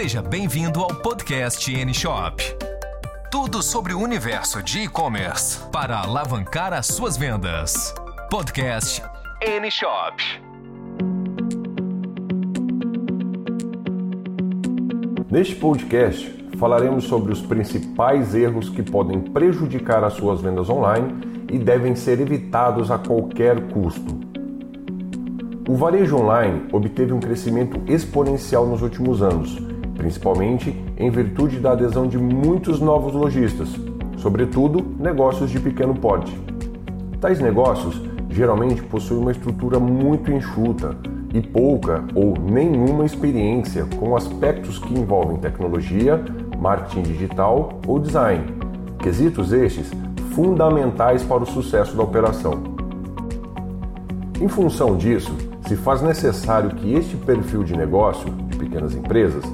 Seja bem-vindo ao podcast N-Shop. Tudo sobre o universo de e-commerce para alavancar as suas vendas. Podcast N-Shop. Neste podcast, falaremos sobre os principais erros que podem prejudicar as suas vendas online e devem ser evitados a qualquer custo. O varejo online obteve um crescimento exponencial nos últimos anos, principalmente em virtude da adesão de muitos novos lojistas, sobretudo negócios de pequeno porte. Tais negócios geralmente possuem uma estrutura muito enxuta e pouca ou nenhuma experiência com aspectos que envolvem tecnologia, marketing digital ou design. Quesitos estes fundamentais para o sucesso da operação. Em função disso, se faz necessário que este perfil de negócio de pequenas empresas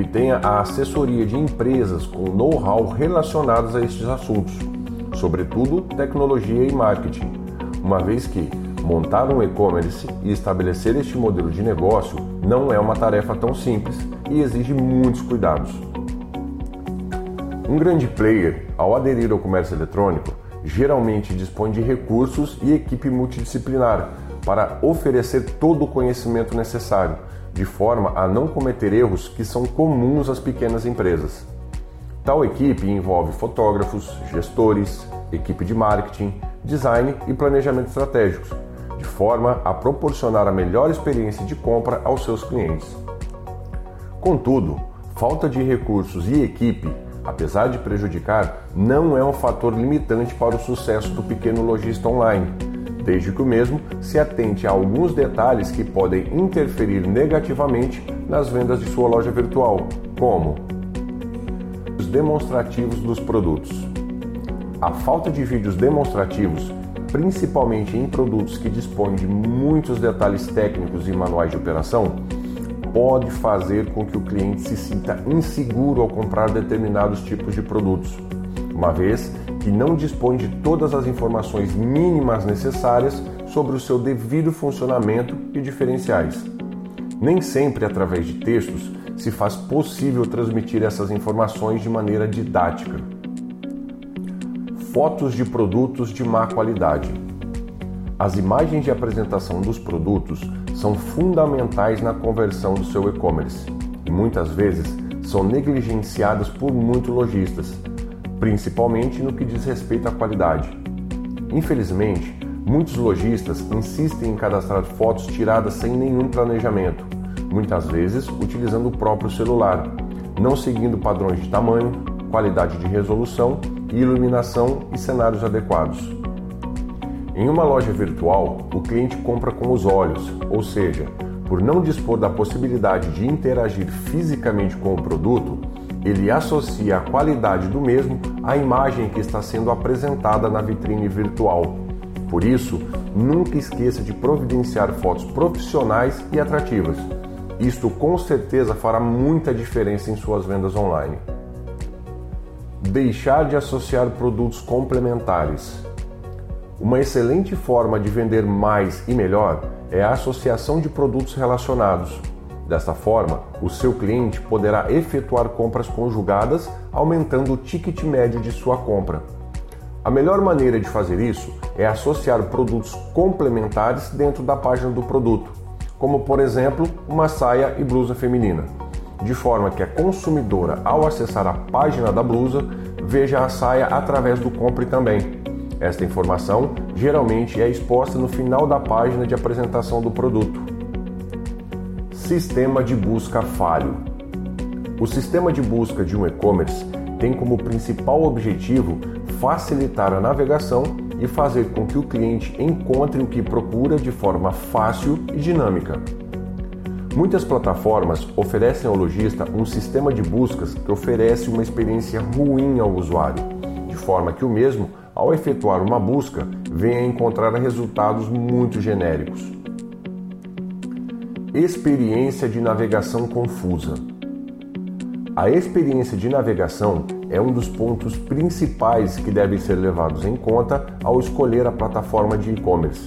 obtenha a assessoria de empresas com know-how relacionados a estes assuntos, sobretudo tecnologia e marketing, uma vez que montar um e-commerce e estabelecer este modelo de negócio não é uma tarefa tão simples e exige muitos cuidados. Um grande player, ao aderir ao comércio eletrônico, geralmente dispõe de recursos e equipe multidisciplinar para oferecer todo o conhecimento necessário, de forma a não cometer erros que são comuns às pequenas empresas. Tal equipe envolve fotógrafos, gestores, equipe de marketing, design e planejamento estratégicos, de forma a proporcionar a melhor experiência de compra aos seus clientes. Contudo, falta de recursos e equipe, apesar de prejudicar, não é um fator limitante para o sucesso do pequeno lojista online desde que o mesmo se atente a alguns detalhes que podem interferir negativamente nas vendas de sua loja virtual, como os demonstrativos dos produtos. A falta de vídeos demonstrativos, principalmente em produtos que dispõem de muitos detalhes técnicos e manuais de operação, pode fazer com que o cliente se sinta inseguro ao comprar determinados tipos de produtos, uma vez que não dispõe de todas as informações mínimas necessárias sobre o seu devido funcionamento e diferenciais. Nem sempre através de textos se faz possível transmitir essas informações de maneira didática. Fotos de produtos de má qualidade. As imagens de apresentação dos produtos são fundamentais na conversão do seu e-commerce e muitas vezes são negligenciadas por muitos lojistas principalmente no que diz respeito à qualidade. Infelizmente, muitos lojistas insistem em cadastrar fotos tiradas sem nenhum planejamento, muitas vezes utilizando o próprio celular, não seguindo padrões de tamanho, qualidade de resolução, iluminação e cenários adequados. Em uma loja virtual, o cliente compra com os olhos, ou seja, por não dispor da possibilidade de interagir fisicamente com o produto, ele associa a qualidade do mesmo à imagem que está sendo apresentada na vitrine virtual. Por isso, nunca esqueça de providenciar fotos profissionais e atrativas. Isto com certeza fará muita diferença em suas vendas online. Deixar de associar produtos complementares. Uma excelente forma de vender mais e melhor é a associação de produtos relacionados, Desta forma, o seu cliente poderá efetuar compras conjugadas, aumentando o ticket médio de sua compra. A melhor maneira de fazer isso é associar produtos complementares dentro da página do produto, como por exemplo uma saia e blusa feminina, de forma que a consumidora, ao acessar a página da blusa, veja a saia através do compre também. Esta informação geralmente é exposta no final da página de apresentação do produto. Sistema de busca falho. O sistema de busca de um e-commerce tem como principal objetivo facilitar a navegação e fazer com que o cliente encontre o que procura de forma fácil e dinâmica. Muitas plataformas oferecem ao lojista um sistema de buscas que oferece uma experiência ruim ao usuário, de forma que o mesmo, ao efetuar uma busca, venha encontrar resultados muito genéricos. Experiência de navegação confusa. A experiência de navegação é um dos pontos principais que devem ser levados em conta ao escolher a plataforma de e-commerce.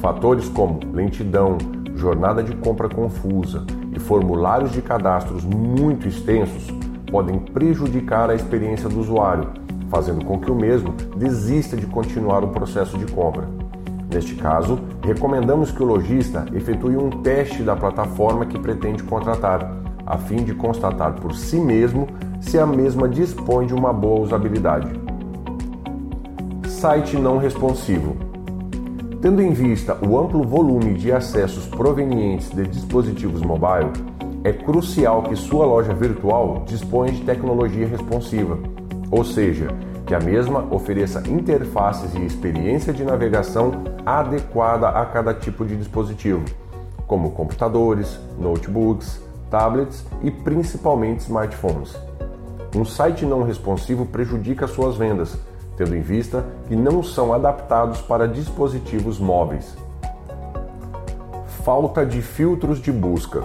Fatores como lentidão, jornada de compra confusa e formulários de cadastros muito extensos podem prejudicar a experiência do usuário, fazendo com que o mesmo desista de continuar o processo de compra. Neste caso, recomendamos que o lojista efetue um teste da plataforma que pretende contratar, a fim de constatar por si mesmo se a mesma dispõe de uma boa usabilidade. Site não responsivo. Tendo em vista o amplo volume de acessos provenientes de dispositivos mobile, é crucial que sua loja virtual disponha de tecnologia responsiva, ou seja, que a mesma ofereça interfaces e experiência de navegação adequada a cada tipo de dispositivo, como computadores, notebooks, tablets e principalmente smartphones. Um site não responsivo prejudica suas vendas, tendo em vista que não são adaptados para dispositivos móveis. Falta de filtros de busca.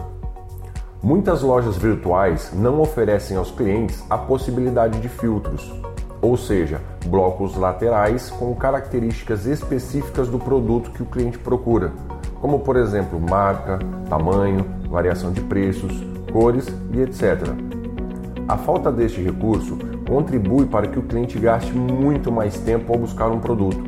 Muitas lojas virtuais não oferecem aos clientes a possibilidade de filtros, ou seja, blocos laterais com características específicas do produto que o cliente procura, como por exemplo marca, tamanho, variação de preços, cores e etc. A falta deste recurso contribui para que o cliente gaste muito mais tempo ao buscar um produto,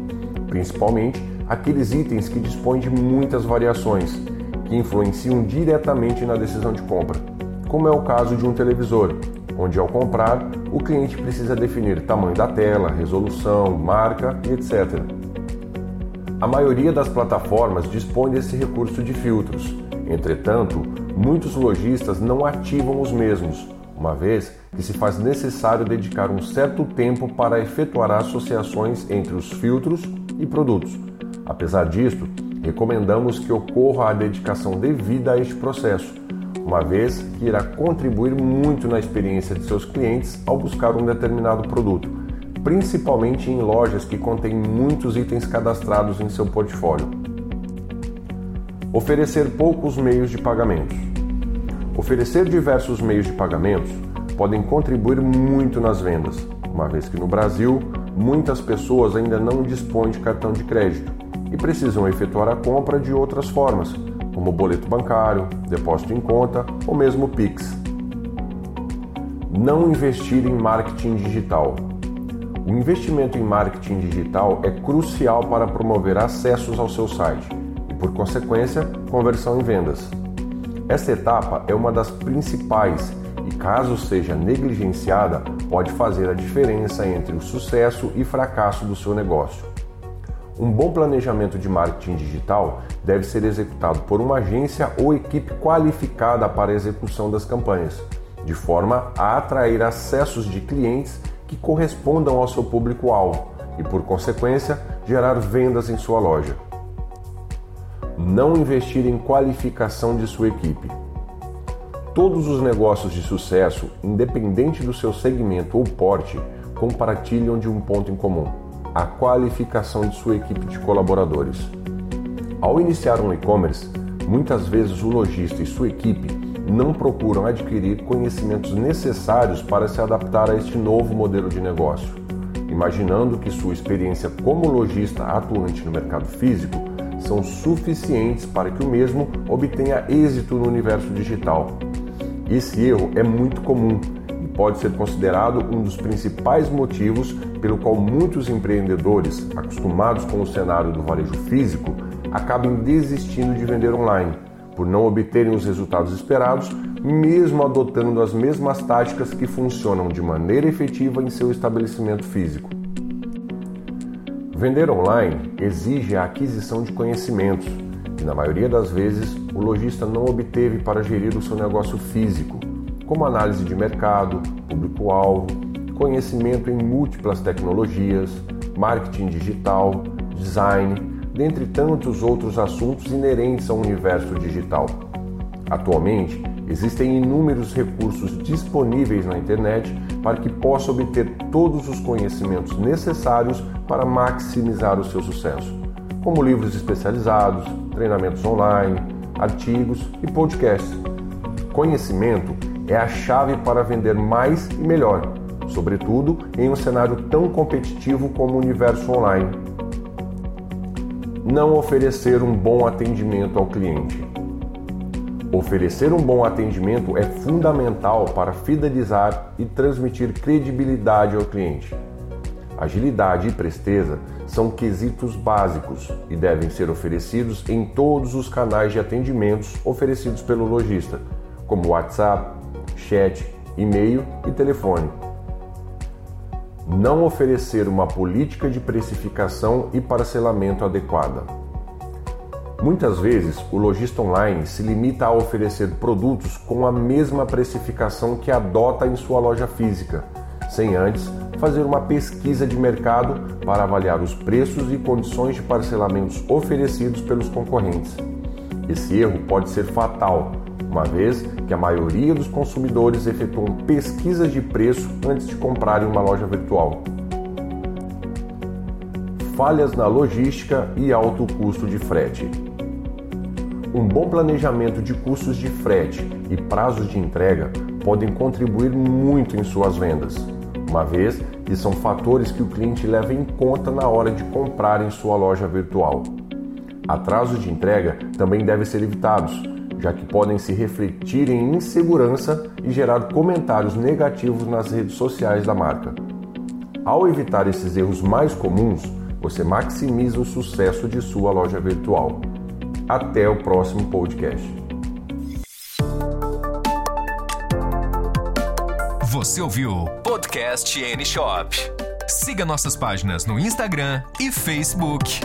principalmente aqueles itens que dispõem de muitas variações que influenciam diretamente na decisão de compra, como é o caso de um televisor, onde ao comprar o cliente precisa definir tamanho da tela, resolução, marca e etc. A maioria das plataformas dispõe desse recurso de filtros, entretanto, muitos lojistas não ativam os mesmos, uma vez que se faz necessário dedicar um certo tempo para efetuar associações entre os filtros e produtos. Apesar disto, recomendamos que ocorra a dedicação devida a este processo, uma vez que irá contribuir muito na experiência de seus clientes ao buscar um determinado produto, principalmente em lojas que contêm muitos itens cadastrados em seu portfólio. Oferecer poucos meios de pagamentos. Oferecer diversos meios de pagamentos podem contribuir muito nas vendas, uma vez que no Brasil muitas pessoas ainda não dispõem de cartão de crédito e precisam efetuar a compra de outras formas, como boleto bancário, depósito em conta ou mesmo Pix. Não investir em marketing digital. O investimento em marketing digital é crucial para promover acessos ao seu site e, por consequência, conversão em vendas. Esta etapa é uma das principais e, caso seja negligenciada, pode fazer a diferença entre o sucesso e fracasso do seu negócio. Um bom planejamento de marketing digital deve ser executado por uma agência ou equipe qualificada para a execução das campanhas, de forma a atrair acessos de clientes que correspondam ao seu público-alvo e, por consequência, gerar vendas em sua loja. Não investir em qualificação de sua equipe. Todos os negócios de sucesso, independente do seu segmento ou porte, compartilham de um ponto em comum a qualificação de sua equipe de colaboradores. Ao iniciar um e-commerce, muitas vezes o lojista e sua equipe não procuram adquirir conhecimentos necessários para se adaptar a este novo modelo de negócio, imaginando que sua experiência como lojista atuante no mercado físico são suficientes para que o mesmo obtenha êxito no universo digital. Esse erro é muito comum pode ser considerado um dos principais motivos pelo qual muitos empreendedores, acostumados com o cenário do varejo físico, acabam desistindo de vender online, por não obterem os resultados esperados, mesmo adotando as mesmas táticas que funcionam de maneira efetiva em seu estabelecimento físico. Vender online exige a aquisição de conhecimentos, que na maioria das vezes o lojista não obteve para gerir o seu negócio físico como análise de mercado, público-alvo, conhecimento em múltiplas tecnologias, marketing digital, design, dentre tantos outros assuntos inerentes ao universo digital. Atualmente, existem inúmeros recursos disponíveis na internet para que possa obter todos os conhecimentos necessários para maximizar o seu sucesso, como livros especializados, treinamentos online, artigos e podcasts. Conhecimento é a chave para vender mais e melhor, sobretudo em um cenário tão competitivo como o universo online. Não oferecer um bom atendimento ao cliente. Oferecer um bom atendimento é fundamental para fidelizar e transmitir credibilidade ao cliente. Agilidade e presteza são quesitos básicos e devem ser oferecidos em todos os canais de atendimentos oferecidos pelo lojista, como WhatsApp, chat, e-mail e telefone. Não oferecer uma política de precificação e parcelamento adequada. Muitas vezes, o lojista online se limita a oferecer produtos com a mesma precificação que adota em sua loja física, sem antes fazer uma pesquisa de mercado para avaliar os preços e condições de parcelamentos oferecidos pelos concorrentes. Esse erro pode ser fatal, uma vez que a maioria dos consumidores efetuam pesquisas de preço antes de comprarem uma loja virtual. Falhas na logística e alto custo de frete. Um bom planejamento de custos de frete e prazos de entrega podem contribuir muito em suas vendas uma vez que são fatores que o cliente leva em conta na hora de comprar em sua loja virtual. Atrasos de entrega também devem ser evitados, já que podem se refletir em insegurança e gerar comentários negativos nas redes sociais da marca. Ao evitar esses erros mais comuns, você maximiza o sucesso de sua loja virtual. Até o próximo podcast. Você ouviu Podcast N Shop. Siga nossas páginas no Instagram e Facebook.